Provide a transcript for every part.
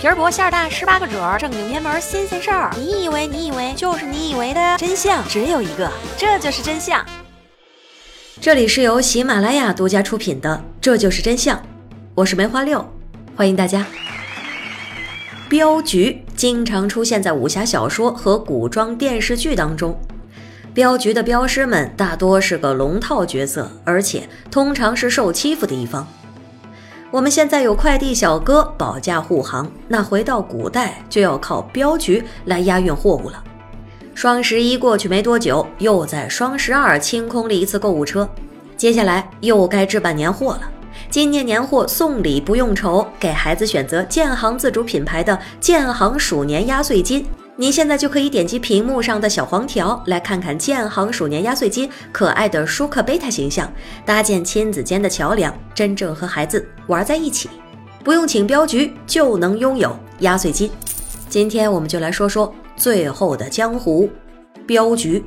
皮儿薄馅儿大，十八个褶儿，正经偏门新鲜事儿。你以为你以为就是你以为的真相只有一个，这就是真相。这里是由喜马拉雅独家出品的《这就是真相》，我是梅花六，欢迎大家。镖局经常出现在武侠小说和古装电视剧当中。镖局的镖师们大多是个龙套角色，而且通常是受欺负的一方。我们现在有快递小哥保驾护航，那回到古代就要靠镖局来押运货物了。双十一过去没多久，又在双十二清空了一次购物车，接下来又该置办年货了。今年年货送礼不用愁，给孩子选择建行自主品牌的建行鼠年压岁金。您现在就可以点击屏幕上的小黄条，来看看建行鼠年压岁金可爱的舒克贝塔形象，搭建亲子间的桥梁，真正和孩子玩在一起，不用请镖局就能拥有压岁金。今天我们就来说说最后的江湖，镖局。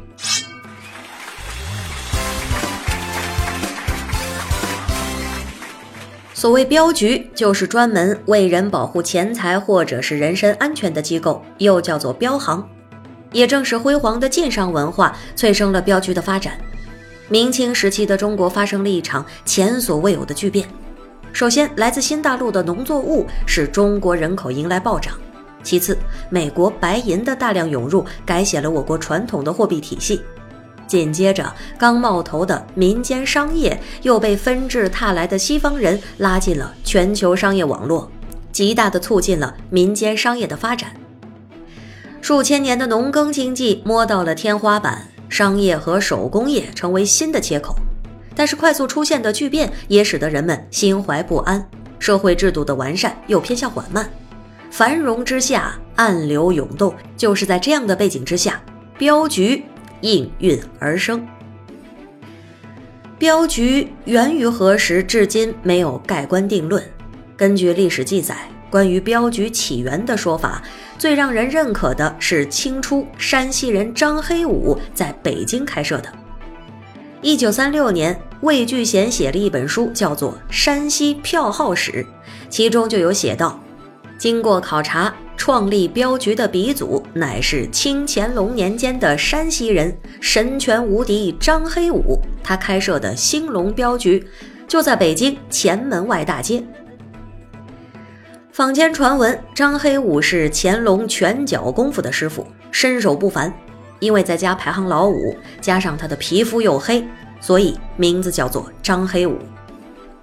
所谓镖局，就是专门为人保护钱财或者是人身安全的机构，又叫做镖行。也正是辉煌的晋商文化催生了镖局的发展。明清时期的中国发生了一场前所未有的巨变。首先，来自新大陆的农作物使中国人口迎来暴涨；其次，美国白银的大量涌入，改写了我国传统的货币体系。紧接着，刚冒头的民间商业又被纷至沓来的西方人拉进了全球商业网络，极大的促进了民间商业的发展。数千年的农耕经济摸到了天花板，商业和手工业成为新的切口。但是，快速出现的巨变也使得人们心怀不安，社会制度的完善又偏向缓慢。繁荣之下，暗流涌动。就是在这样的背景之下，镖局。应运而生。镖局源于何时，至今没有盖棺定论。根据历史记载，关于镖局起源的说法，最让人认可的是清初山西人张黑五在北京开设的。一九三六年，魏聚贤写了一本书，叫做《山西票号史》，其中就有写道：经过考察。创立镖局的鼻祖乃是清乾隆年间的山西人，神拳无敌张黑五。他开设的兴隆镖局就在北京前门外大街。坊间传闻，张黑五是乾隆拳脚功夫的师傅，身手不凡。因为在家排行老五，加上他的皮肤又黑，所以名字叫做张黑五。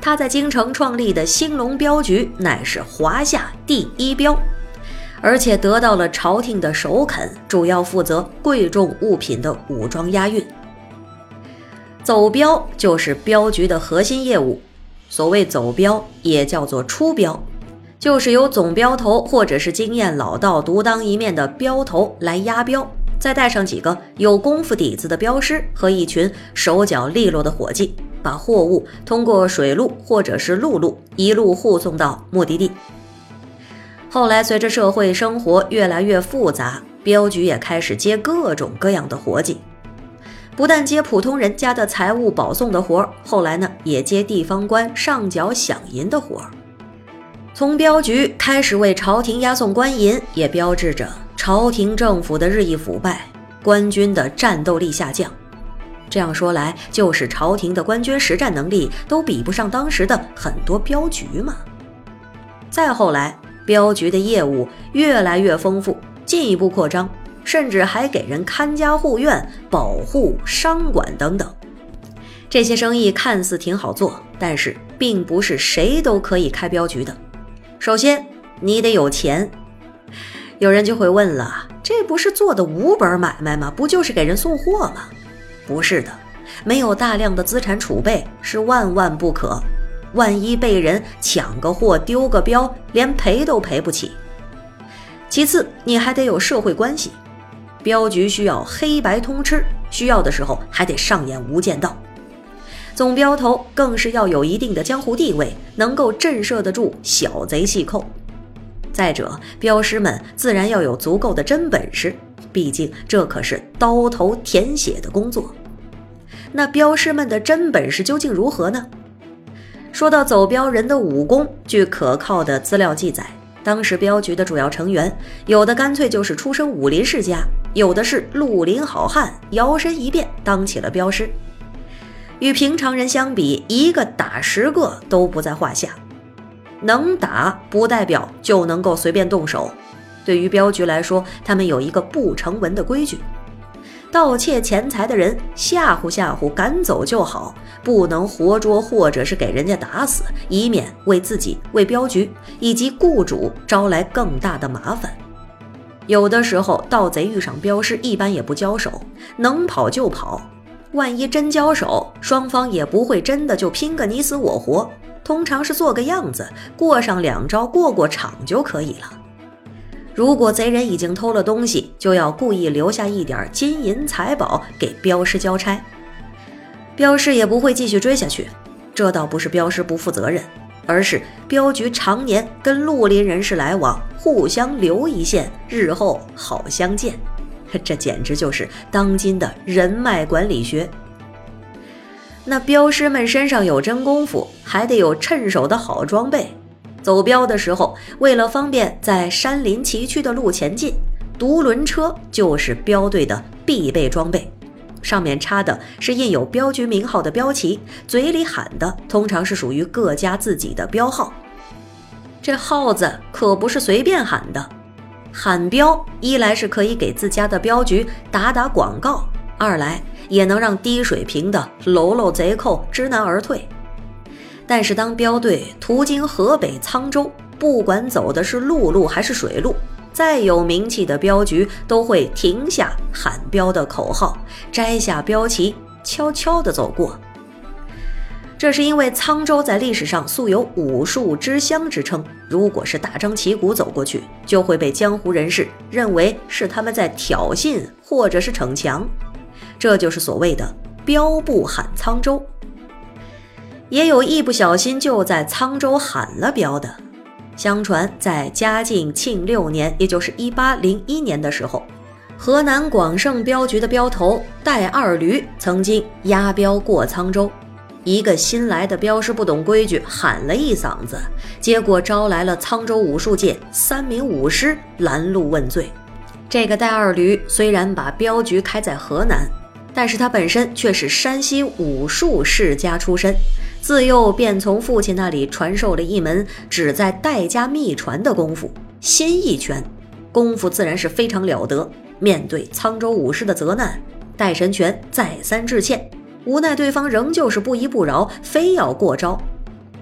他在京城创立的兴隆镖局乃是华夏第一镖。而且得到了朝廷的首肯，主要负责贵重物品的武装押运。走镖就是镖局的核心业务。所谓走镖，也叫做出镖，就是由总镖头或者是经验老道、独当一面的镖头来押镖，再带上几个有功夫底子的镖师和一群手脚利落的伙计，把货物通过水路或者是陆路一路护送到目的地。后来，随着社会生活越来越复杂，镖局也开始接各种各样的活计，不但接普通人家的财物保送的活儿，后来呢，也接地方官上缴饷银的活儿。从镖局开始为朝廷押送官银，也标志着朝廷政府的日益腐败，官军的战斗力下降。这样说来，就是朝廷的官军实战能力都比不上当时的很多镖局嘛。再后来。镖局的业务越来越丰富，进一步扩张，甚至还给人看家护院、保护商馆等等。这些生意看似挺好做，但是并不是谁都可以开镖局的。首先，你得有钱。有人就会问了：这不是做的无本买卖吗？不就是给人送货吗？不是的，没有大量的资产储备是万万不可。万一被人抢个货、丢个镖，连赔都赔不起。其次，你还得有社会关系，镖局需要黑白通吃，需要的时候还得上演无间道。总镖头更是要有一定的江湖地位，能够震慑得住小贼细寇。再者，镖师们自然要有足够的真本事，毕竟这可是刀头舔血的工作。那镖师们的真本事究竟如何呢？说到走镖人的武功，据可靠的资料记载，当时镖局的主要成员，有的干脆就是出身武林世家，有的是绿林好汉，摇身一变当起了镖师。与平常人相比，一个打十个都不在话下。能打不代表就能够随便动手。对于镖局来说，他们有一个不成文的规矩：盗窃钱财的人吓唬吓唬，赶走就好，不能活捉或者是给人家打死，以免为自己、为镖局以及雇主招来更大的麻烦。有的时候，盗贼遇上镖师，一般也不交手，能跑就跑。万一真交手，双方也不会真的就拼个你死我活，通常是做个样子，过上两招，过过场就可以了。如果贼人已经偷了东西，就要故意留下一点金银财宝给镖师交差，镖师也不会继续追下去。这倒不是镖师不负责任，而是镖局常年跟绿林人士来往，互相留一线，日后好相见。这简直就是当今的人脉管理学。那镖师们身上有真功夫，还得有趁手的好装备。走镖的时候，为了方便在山林崎岖的路前进，独轮车就是镖队的必备装备。上面插的是印有镖局名号的标旗，嘴里喊的通常是属于各家自己的标号。这号子可不是随便喊的。喊镖，一来是可以给自家的镖局打打广告，二来也能让低水平的喽喽贼寇知难而退。但是当镖队途经河北沧州，不管走的是陆路还是水路，再有名气的镖局都会停下喊镖的口号，摘下镖旗，悄悄地走过。这是因为沧州在历史上素有武术之乡之称，如果是大张旗鼓走过去，就会被江湖人士认为是他们在挑衅或者是逞强，这就是所谓的“镖不喊沧州”。也有一不小心就在沧州喊了镖的。相传在嘉靖庆六年，也就是一八零一年的时候，河南广盛镖局的镖头戴二驴曾经押镖过沧州。一个新来的镖师不懂规矩，喊了一嗓子，结果招来了沧州武术界三名武师拦路问罪。这个戴二驴虽然把镖局开在河南，但是他本身却是山西武术世家出身，自幼便从父亲那里传授了一门只在戴家秘传的功夫——心意拳，功夫自然是非常了得。面对沧州武师的责难，戴神拳再三致歉。无奈对方仍旧是不依不饶，非要过招。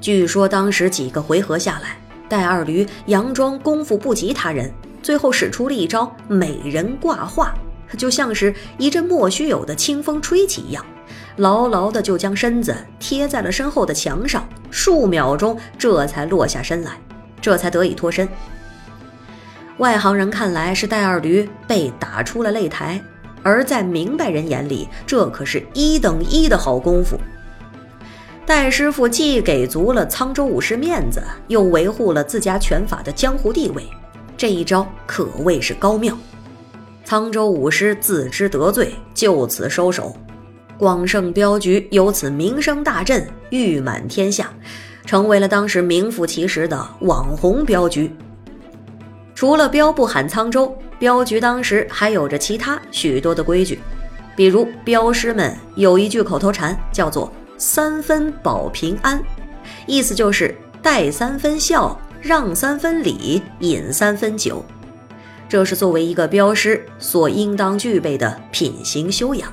据说当时几个回合下来，戴二驴佯装功夫不及他人，最后使出了一招美人挂画，就像是一阵莫须有的清风吹起一样，牢牢的就将身子贴在了身后的墙上，数秒钟这才落下身来，这才得以脱身。外行人看来是戴二驴被打出了擂台。而在明白人眼里，这可是一等一的好功夫。戴师傅既给足了沧州武师面子，又维护了自家拳法的江湖地位，这一招可谓是高妙。沧州武师自知得罪，就此收手。广盛镖局由此名声大振，誉满天下，成为了当时名副其实的网红镖局。除了镖不喊沧州。镖局当时还有着其他许多的规矩，比如镖师们有一句口头禅，叫做“三分保平安”，意思就是带三分笑，让三分礼，饮三分酒。这是作为一个镖师所应当具备的品行修养。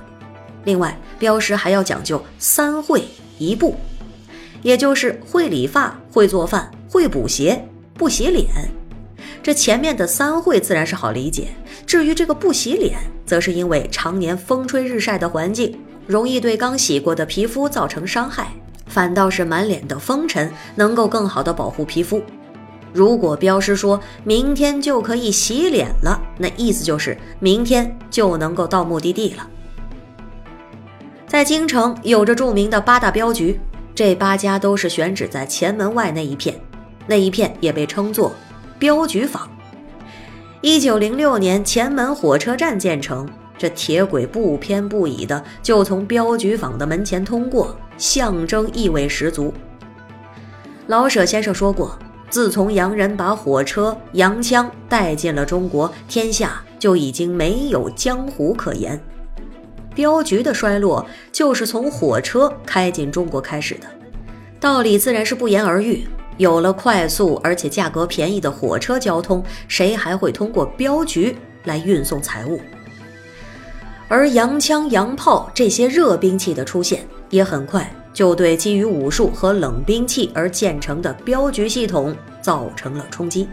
另外，镖师还要讲究三会一不，也就是会理发、会做饭、会补鞋、不洗脸。这前面的三会自然是好理解，至于这个不洗脸，则是因为常年风吹日晒的环境，容易对刚洗过的皮肤造成伤害，反倒是满脸的风尘能够更好的保护皮肤。如果镖师说明天就可以洗脸了，那意思就是明天就能够到目的地了。在京城有着著名的八大镖局，这八家都是选址在前门外那一片，那一片也被称作。镖局坊，一九零六年前门火车站建成，这铁轨不偏不倚的就从镖局坊的门前通过，象征意味十足。老舍先生说过：“自从洋人把火车、洋枪带进了中国，天下就已经没有江湖可言。镖局的衰落就是从火车开进中国开始的，道理自然是不言而喻。有了快速而且价格便宜的火车交通，谁还会通过镖局来运送财物？而洋枪、洋炮这些热兵器的出现，也很快就对基于武术和冷兵器而建成的镖局系统造成了冲击。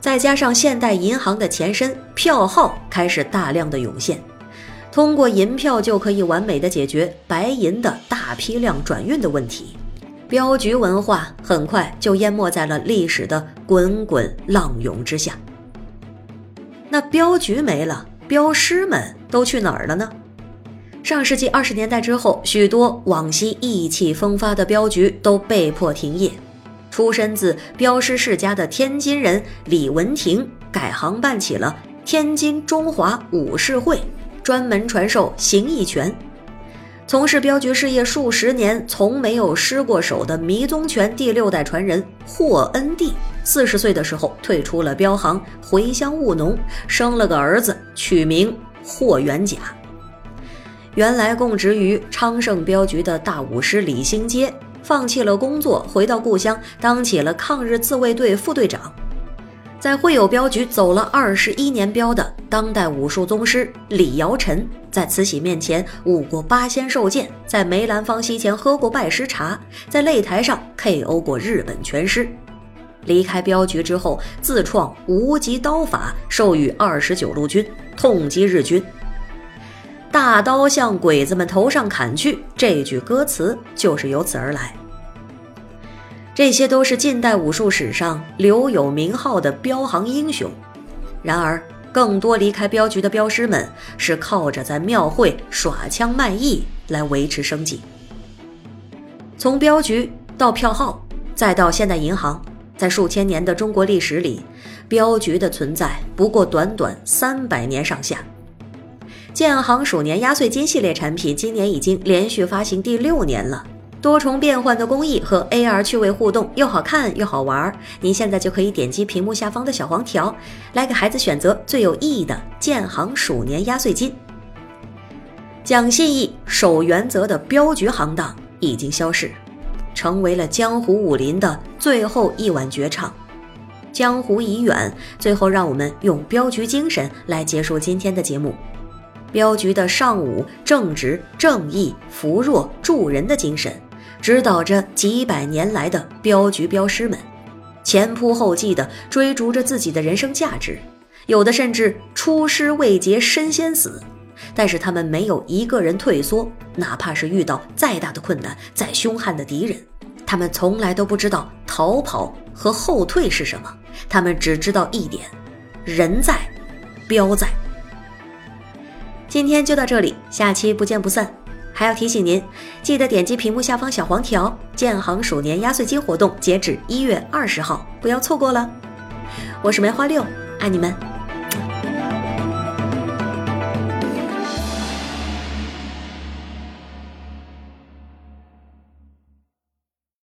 再加上现代银行的前身票号开始大量的涌现。通过银票就可以完美的解决白银的大批量转运的问题，镖局文化很快就淹没在了历史的滚滚浪涌之下。那镖局没了，镖师们都去哪儿了呢？上世纪二十年代之后，许多往昔意气风发的镖局都被迫停业。出身自镖师世家的天津人李文亭改行办起了天津中华武士会。专门传授形意拳，从事镖局事业数十年，从没有失过手的迷踪拳第六代传人霍恩弟，四十岁的时候退出了镖行，回乡务农，生了个儿子，取名霍元甲。原来供职于昌盛镖局的大武师李兴阶，放弃了工作，回到故乡，当起了抗日自卫队副队长。在会友镖局走了二十一年镖的当代武术宗师李尧臣，在慈禧面前舞过八仙寿剑，在梅兰芳膝前喝过拜师茶，在擂台上 KO 过日本拳师。离开镖局之后，自创无极刀法，授予二十九路军，痛击日军。大刀向鬼子们头上砍去，这句歌词就是由此而来。这些都是近代武术史上留有名号的镖行英雄。然而，更多离开镖局的镖师们是靠着在庙会耍枪卖艺来维持生计。从镖局到票号，再到现代银行，在数千年的中国历史里，镖局的存在不过短短三百年上下。建行鼠年压岁金系列产品今年已经连续发行第六年了。多重变换的工艺和 AR 趣味互动，又好看又好玩。您现在就可以点击屏幕下方的小黄条，来给孩子选择最有意义的建行鼠年压岁金。讲信义、守原则的镖局行当已经消逝，成为了江湖武林的最后一碗绝唱。江湖已远，最后让我们用镖局精神来结束今天的节目。镖局的尚武、正直、正义、扶弱、助人的精神。指导着几百年来的镖局镖师们，前仆后继地追逐着自己的人生价值，有的甚至出师未捷身先死。但是他们没有一个人退缩，哪怕是遇到再大的困难、再凶悍的敌人，他们从来都不知道逃跑和后退是什么。他们只知道一点：人在，镖在。今天就到这里，下期不见不散。还要提醒您，记得点击屏幕下方小黄条，建行鼠年压岁金活动截止一月二十号，不要错过了。我是梅花六，爱你们。